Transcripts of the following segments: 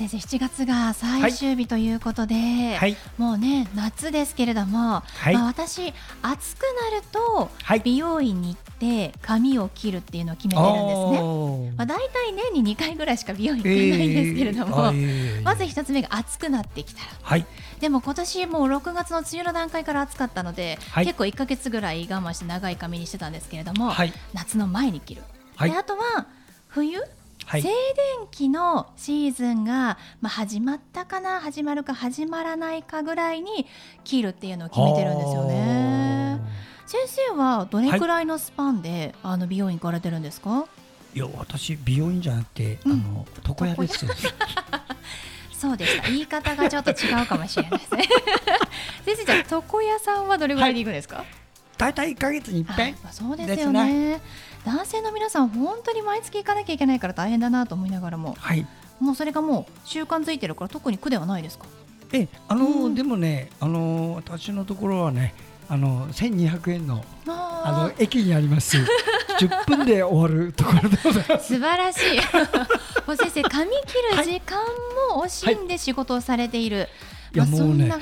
先生7月が最終日ということで、はい、もうね夏ですけれども、はい、まあ、私暑くなると美容院に行って髪を切るっていうのを決めてるんですね、まあ、大体年に2回ぐらいしか美容院行かないんですけれども、えー、まず1つ目が暑くなってきたら、はい、でも今年もう6月の梅雨の段階から暑かったので、結構1か月ぐらい我慢して長い髪にしてたんですけれども、夏の前に切る、であとは冬はい、静電気のシーズンが、まあ、始まったかな始まるか始まらないかぐらいに切るっていうのを決めてるんですよね。先生はどれくらいのスパンで、はい、あの美容院行かれてるんですか？いや私美容院じゃなくて、うん、あの床屋ですよ、そうでした言い方がちょっと違うかもしれないですね先生じゃあ床屋さんはどれぐらいで行くんですか、はい、大体1か月に一遍、そうですよね男性の皆さん本当に毎月行かなきゃいけないから大変だなと思いながらも、はい、もうそれがもう習慣づいてるから特に苦ではないですか？えあの、うん、でもねあの私のところはねあの1200円のあの駅にあります。10分で終わるところでございます。素晴らしい。先生髪切る時間も惜しんで仕事をされている、はい。いやもうね、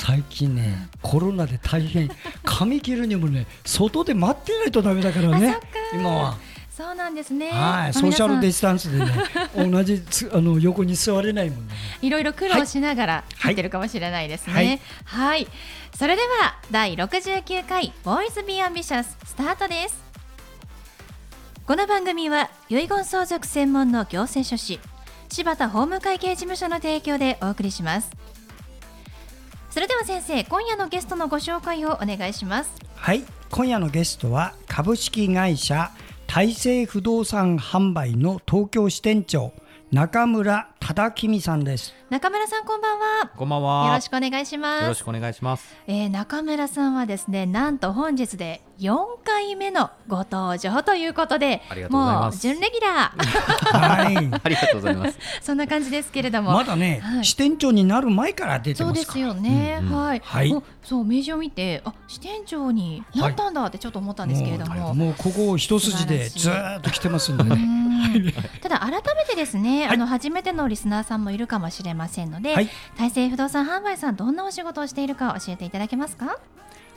最近ね、コロナで大変、髪切るにもね、外で待ってないとだめだからね、今は。そうなんですね。はい、ソーシャルディスタンスでね、同じあの横に座れないもんね。いろいろ苦労しながら入ってるかもしれないですね。はい、はい、それでは第69回ボーイズビーアンビシャススタートです。この番組は遺言相続専門の行政書士柴田法務会計事務所の提供でお送りします。それでは先生今夜のゲストのご紹介をお願いします。はい。今夜のゲストは株式会社大成不動産販売の東京支店長中村忠君さんです。中村さんこんばんは。こんばんは。よろしくお願いします。よろしくお願いします、えー、中村さんはですねなんと本日で4回目のご登場ということでもう準レギュラー。はい。ありがとうございます。そんな感じですけれども。まだね、はい、支店長になる前から出てそうですよね、うんうん、はい、はい、そう名刺を見てあ支店長になったんだってちょっと思ったんですけれども、はい、もうここ一筋でずっと来てますんでねただ改めてですね、あの初めてのリスナーさんもいるかもしれませんので、はい、大成不動産販売さんどんなお仕事をしているか教えていただけますか？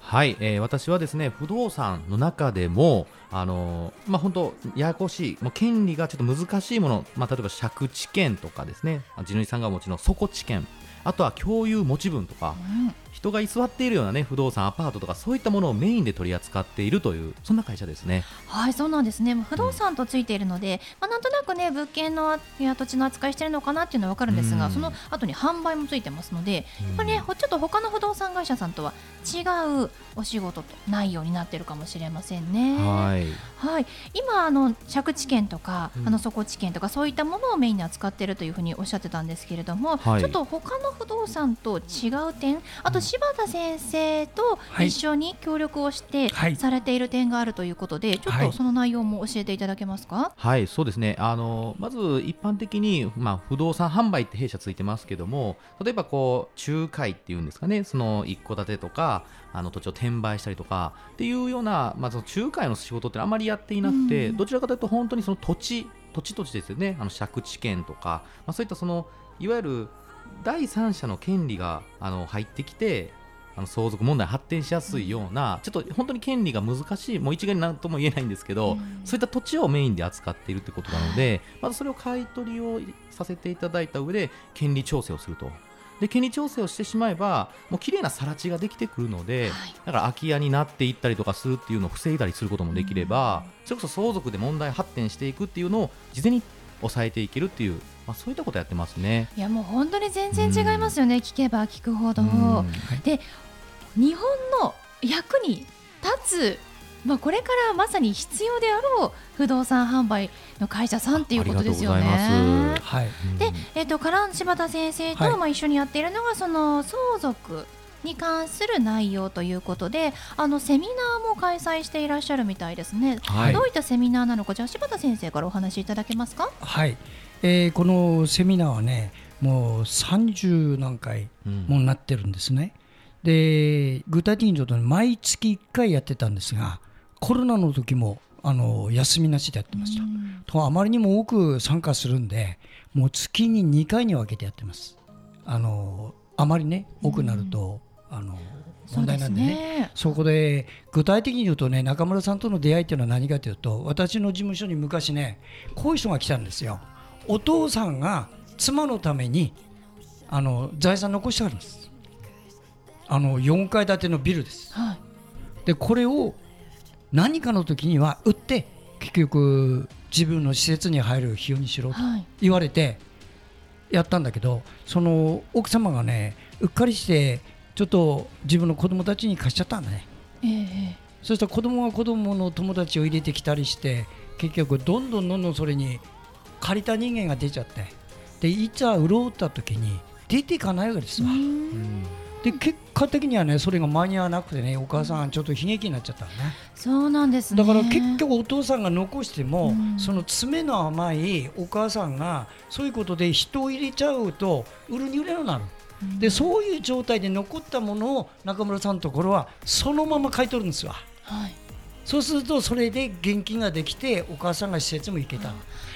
はい、えー、私はですね不動産の中でもあのー、まあ本当ややこしいもう権利がちょっと難しいもの、まあ、例えば借地権とかですね地主さんがお持ちの底地権あとは共有持ち分とか、うん、人が居座っているような、ね、不動産、アパートとかそういったものをメインで取り扱っているというそんな会社ですね。はいそうなんですね。不動産とついているので、うん、まあ、なんとなく、ね、物件のや土地の扱いしているのかなっていうのは分かるんですが、うん、その後に販売もついてますので、やっぱりね、ちょっと他の不動産会社さんとは違うお仕事と内容になっているかもしれませんね。はい、はい、今あの借地権とか、あの底地権とかそういったものをメインに扱っているというふうにおっしゃってたんですけれども、はい、ちょっと他の不動産と違う点あと柴田先生と一緒に協力をしてされている点があるということで、はい、ちょっとその内容も教えていただけますか？はい、そうですね。あのまず一般的に、まあ、不動産販売って弊社ついてますけども例えばこう仲介っていうんですかね。その一戸建てとかあの土地を転売したりとかっていうような、まあ、その仲介の仕事ってあまりやっていなくて、どちらかというと本当にその土地土地土地ですよね。あの借地権とか、まあ、そういったそのいわゆる第三者の権利があの入ってきてあの相続問題発展しやすいような、ちょっと本当に権利が難しいもう一概に何とも言えないんですけど、うん、そういった土地をメインで扱っているということなので、まずそれを買い取りをさせていただいた上で権利調整をすると。で権利調整をしてしまえばもう綺麗な更地ができてくるので、はい、だから空き家になっていったりとかするっていうのを防いだりすることもできれば、うん、それこそ相続で問題発展していくっていうのを事前に抑えていけるっていう、まあ、そういったことやってますね。いやもう本当に全然違いますよね、うん、聞けば聞くほど。うん、で日本の役に立つまあ、これからまさに必要であろう不動産販売の会社さんっていうことですよね。はい、で、えっ、ー、と、カラン柴田先生と、まあ一緒にやっているのがその相続に関する内容ということであのセミナーも開催していらっしゃるみたいですね、はい、どういったセミナーなのかじゃあ柴田先生からお話しいただけますか？はい、えー、このセミナーはねもう30何回もなってるんですね、うん、で具体的にちょっと毎月1回やってたんですがコロナの時もあの休みなしでやってました、うん、とあまりにも多く参加するんでもう月に2回に分けてやってます。あのあまりね多くなると、あの問題なんでね、ね、そこで具体的に言うとね中村さんとの出会いっていうのは何かというと私の事務所に昔ねこういう人が来たんですよお父さんが妻のためにあの財産残してあるんです。あの4階建てのビルです、はい、でこれを何かの時には売って結局自分の施設に入る費用にしろと言われてやったんだけど、その奥様がねうっかりしてちょっと自分の子供たちに貸しちゃったんだね、えー、そしたら子供が子供の友達を入れてきたりして結局どんどんどんどんそれに借りた人間が出ちゃって。でいざ売ろうった時に出ていかないわけですわ。で結果的にはねそれが間に合わなくてねお母さんちょっと悲劇になっちゃったね。そうなんです、ね、だから結局お父さんが残しても、うん、その爪の甘いお母さんがそういうことで人を入れちゃうと売るに売れなくなるでそういう状態で残ったものを中村さんのところはそのまま買い取るんですわ、はい、そうするとそれで現金ができてお母さんが施設も行けた、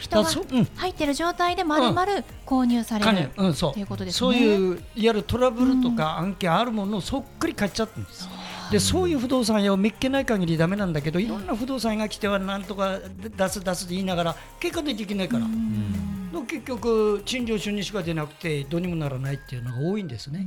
人が入ってる状態でまるまる購入される、うん、そう。いうことですね。そういういわゆるトラブルとか案件あるものをそっくり買っちゃったんです、でそういう不動産屋を見っけない限りだめなんだけどいろんな不動産屋が来てはなんとか出す出すって言いながら結果でできないから。結局賃料収入しか出なくてどうにもならないっていうのが多いんですね。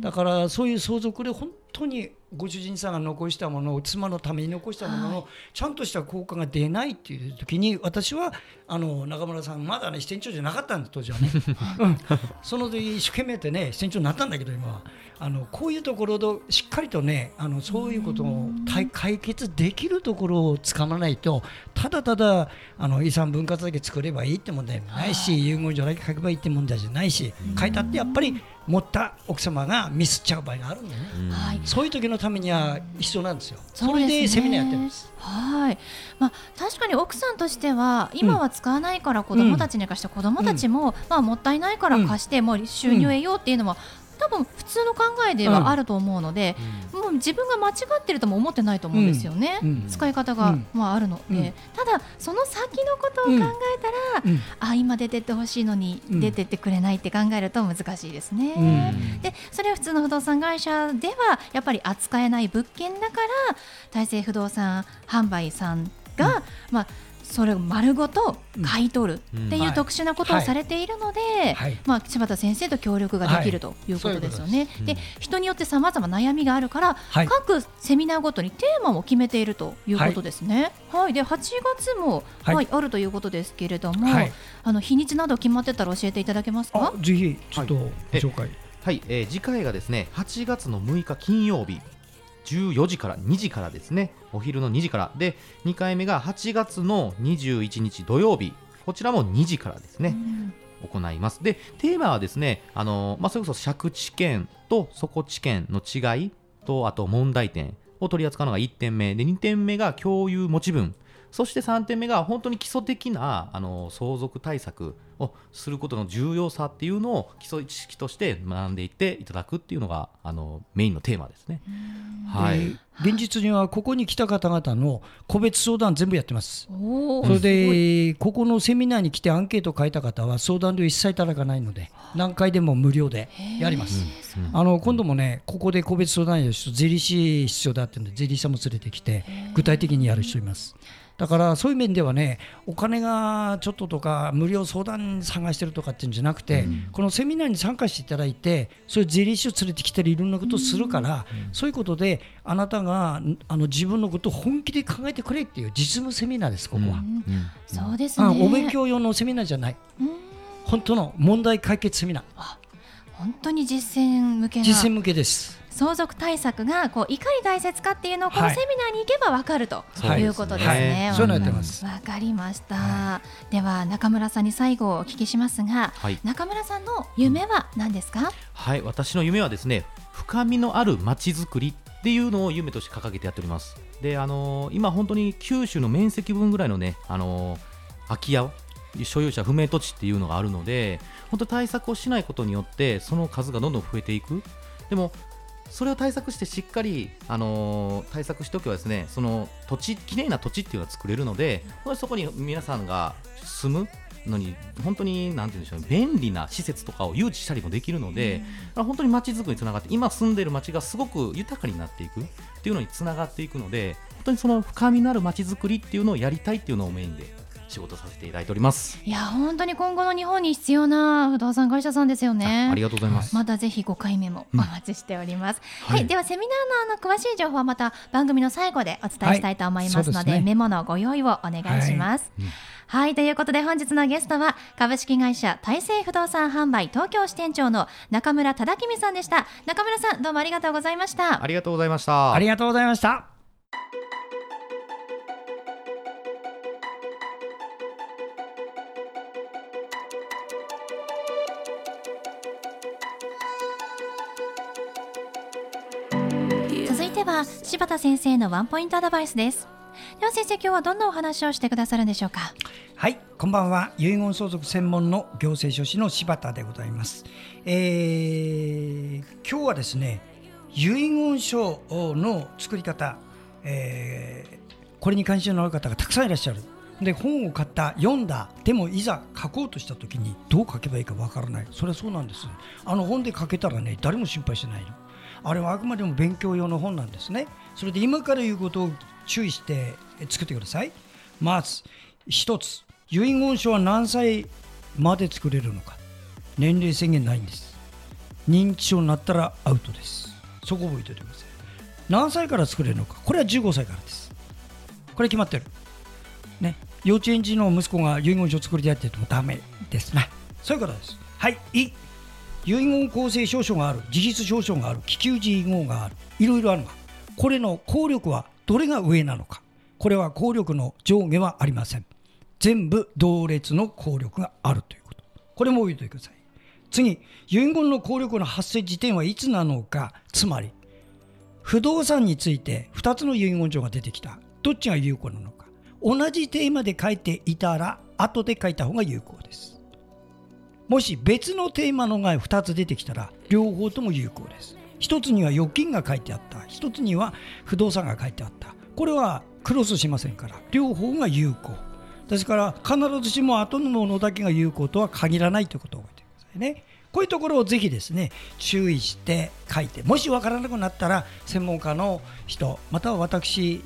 だからそういう相続で本当にご主人さんが残したものを妻のために残したもののちゃんとした効果が出ないっていう時に私はあの中村さんまだね支店長じゃなかったんで当時はね、うん、その時一生懸命ってね支店長になったんだけど今はあのこういうところとしっかりとねあのそういうことを解決できるところをつかまないとただただあの遺産分割だけ作ればいいって問題もないし遺言状だけ書けばいいって問題じゃないし書いたってやっぱり持った奥様がミスっちゃう場合があるんでね、はい、そういう時のためには必要なんですよ。それでセミナーやってます。はい、まあ確かに奥さんとしては今は使わないから子供たちに貸して子供たちも、まあもったいないから貸してもう収入得ようっていうのは多分普通の考えではあると思うので、うん、もう自分が間違ってるとも思ってないと思うんですよね、うん、使い方が、まあ、あるので、ただその先のことを考えたら、あ今出てってほしいのに出てってくれないって考えると難しいですね、でそれは普通の不動産会社ではやっぱり扱えない物件だから大成不動産販売さんが、まあそれを丸ごと買い取るっていう特殊なことをされているので、まあ、柴田先生と協力ができるということですよね。で人によってさまざま悩みがあるから、各セミナーごとにテーマを決めているということですね。はい、で8月も、はい。あるということですけれども、あの日にちなど決まってたら教えていただけますか？ぜひちょっとご紹介。はい、えー、次回がですね8月の6日金曜日14時から2時からですね。お昼の2時から。で2回目が8月の21日土曜日。こちらも2時からですね、行います。でテーマはですねあの、まあ、それこそ借地権と底地権の違いとあと問題点を取り扱うのが1点目。で2点目が共有持ち分。そして3点目が本当に基礎的なあの相続対策をすることの重要さっていうのを基礎知識として学んでいっていただくっていうのがあのメインのテーマですね。はい、現実にはここに来た方々の個別相談全部やってます。それでここのセミナーに来てアンケートを書いた方は相談料一切いただかないので何回でも無料でやります。あの今度もねここで個別相談やる人税理士必要だってんで税理士さんも連れてきて具体的にやる人います。だからそういう面ではねお金がちょっととか無料相談探してるとかっていうんじゃなくて、うん、このセミナーに参加していただいてそういう税理士を連れてきたりいろんなことをするから、うん、そういうことであなたがあの自分のことを本気で考えてくれっていう実務セミナーですここは、うん、そうですね。お勉強用のセミナーじゃない、本当の問題解決セミナー。本当に実践向けな実践向けです相続対策がこういかに大切かっていうのをこのセミナーに行けばわかるということですね。そうなってます。わかりました。では中村さんに最後お聞きしますが、中村さんの夢は何ですか？はい、私の夢はですね、深みのある街づくりっていうのを夢として掲げてやっております。で、あのー、今本当に九州の面積分ぐらいのね、あのー、空き家所有者不明土地っていうのがあるので本当対策をしないことによってその数がどんどん増えていくでもそれを対策してしっかり、あのー、対策しておけばですねその土地きれいな土地っていうのは作れるのでそこに皆さんが住むのに本当になんて言うんでしょう、ね、便利な施設とかを誘致したりもできるので、うん、本当に街づくりにつながって今住んでいる街がすごく豊かになっていくっていうのにつながっていくので本当にその深みのある街づくりっていうのをやりたいっていうのをメインで仕事させていただいておりますいや本当に今後の日本に必要な不動産会社さんですよねありがとうございますまだぜひ5回目もお待ちしております、うん、はい、はい、ではセミナーのあの詳しい情報はまた番組の最後でお伝えしたいと思いますのではいでね、メモのご用意をお願いします、はいうんはい。ということで本日のゲストは株式会社大成不動産販売東京支店長の中村忠君さんでした。中村さんどうもありがとうございました。ありがとうございました。ありがとうございました。は柴田先生のワンポイントアドバイスです。では先生今日はどんなお話をしてくださるんでしょうか？はいこんばんは。遺言相続専門の行政書士の柴田でございます、えー、今日はですね遺言書の作り方、えー、これに関心のある方がたくさんいらっしゃる。で本を買った読んだでもいざ書こうとした時にどう書けばいいかわからない。それはそうなんです。あの本で書けたらね誰も心配してないの。あれはあくまでも勉強用の本なんですね。それで今から言うことを注意して作ってください。まず一つ。遺言書は何歳まで作れるのか。年齢制限ないんです。認知症になったらアウトです。そこ覚えておいてください。何歳から作れるのか。これは15歳からです。これ決まってる。ね。幼稚園児の息子が遺言書を作りたいって言ってもダメです。ねそういうことです。はい。遺言公正証書がある事実証書がある気球事遺言があるいろいろあるがこれの効力はどれが上なのか。これは効力の上下はありません。全部同列の効力があるということ。これも覚えておいてください。次遺言の効力の発生時点はいつなのか。つまり不動産について2つの遺言書が出てきた。どっちが有効なのか。同じテーマで書いていたら後で書いた方が有効です。もし別のテーマのが2つ出てきたら両方とも有効です。1つには預金が書いてあった。1つには不動産が書いてあった。これはクロスしませんから両方が有効。ですから必ずしも後のものだけが有効とは限らないということを覚えてくださいね。こういうところをぜひですね注意して書いてもし分からなくなったら専門家の人または私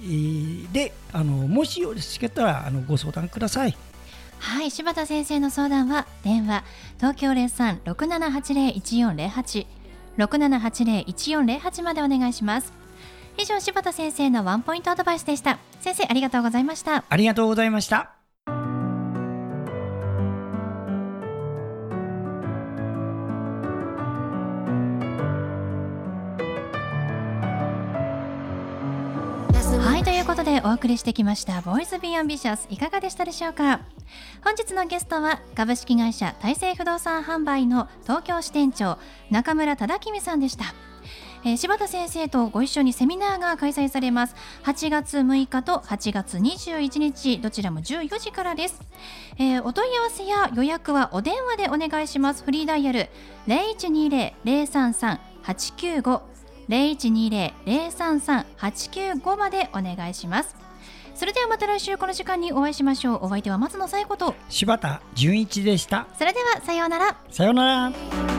であのもしよろしかったらあのご相談ください。はい柴田先生の相談は電話東京0367801408 6780-1408までお願いします。以上柴田先生のワンポイントアドバイスでした。先生ありがとうございました。ありがとうございました。ことでお送りしてきました「ボーイズ・ビー・アンビシャス」いかがでしたでしょうか？本日のゲストは株式会社大成不動産販売の東京支店長中村忠君さんでした。えー、柴田先生とご一緒にセミナーが開催されます。8月6日と8月21日どちらも14時からです、えー、お問い合わせや予約はお電話でお願いします。フリーダイヤル0120-033-895 0120-033-895までお願いします。それではまた来週この時間にお会いしましょう。お相手は松野紗友子と。柴田純一でした。それではさようなら。さようなら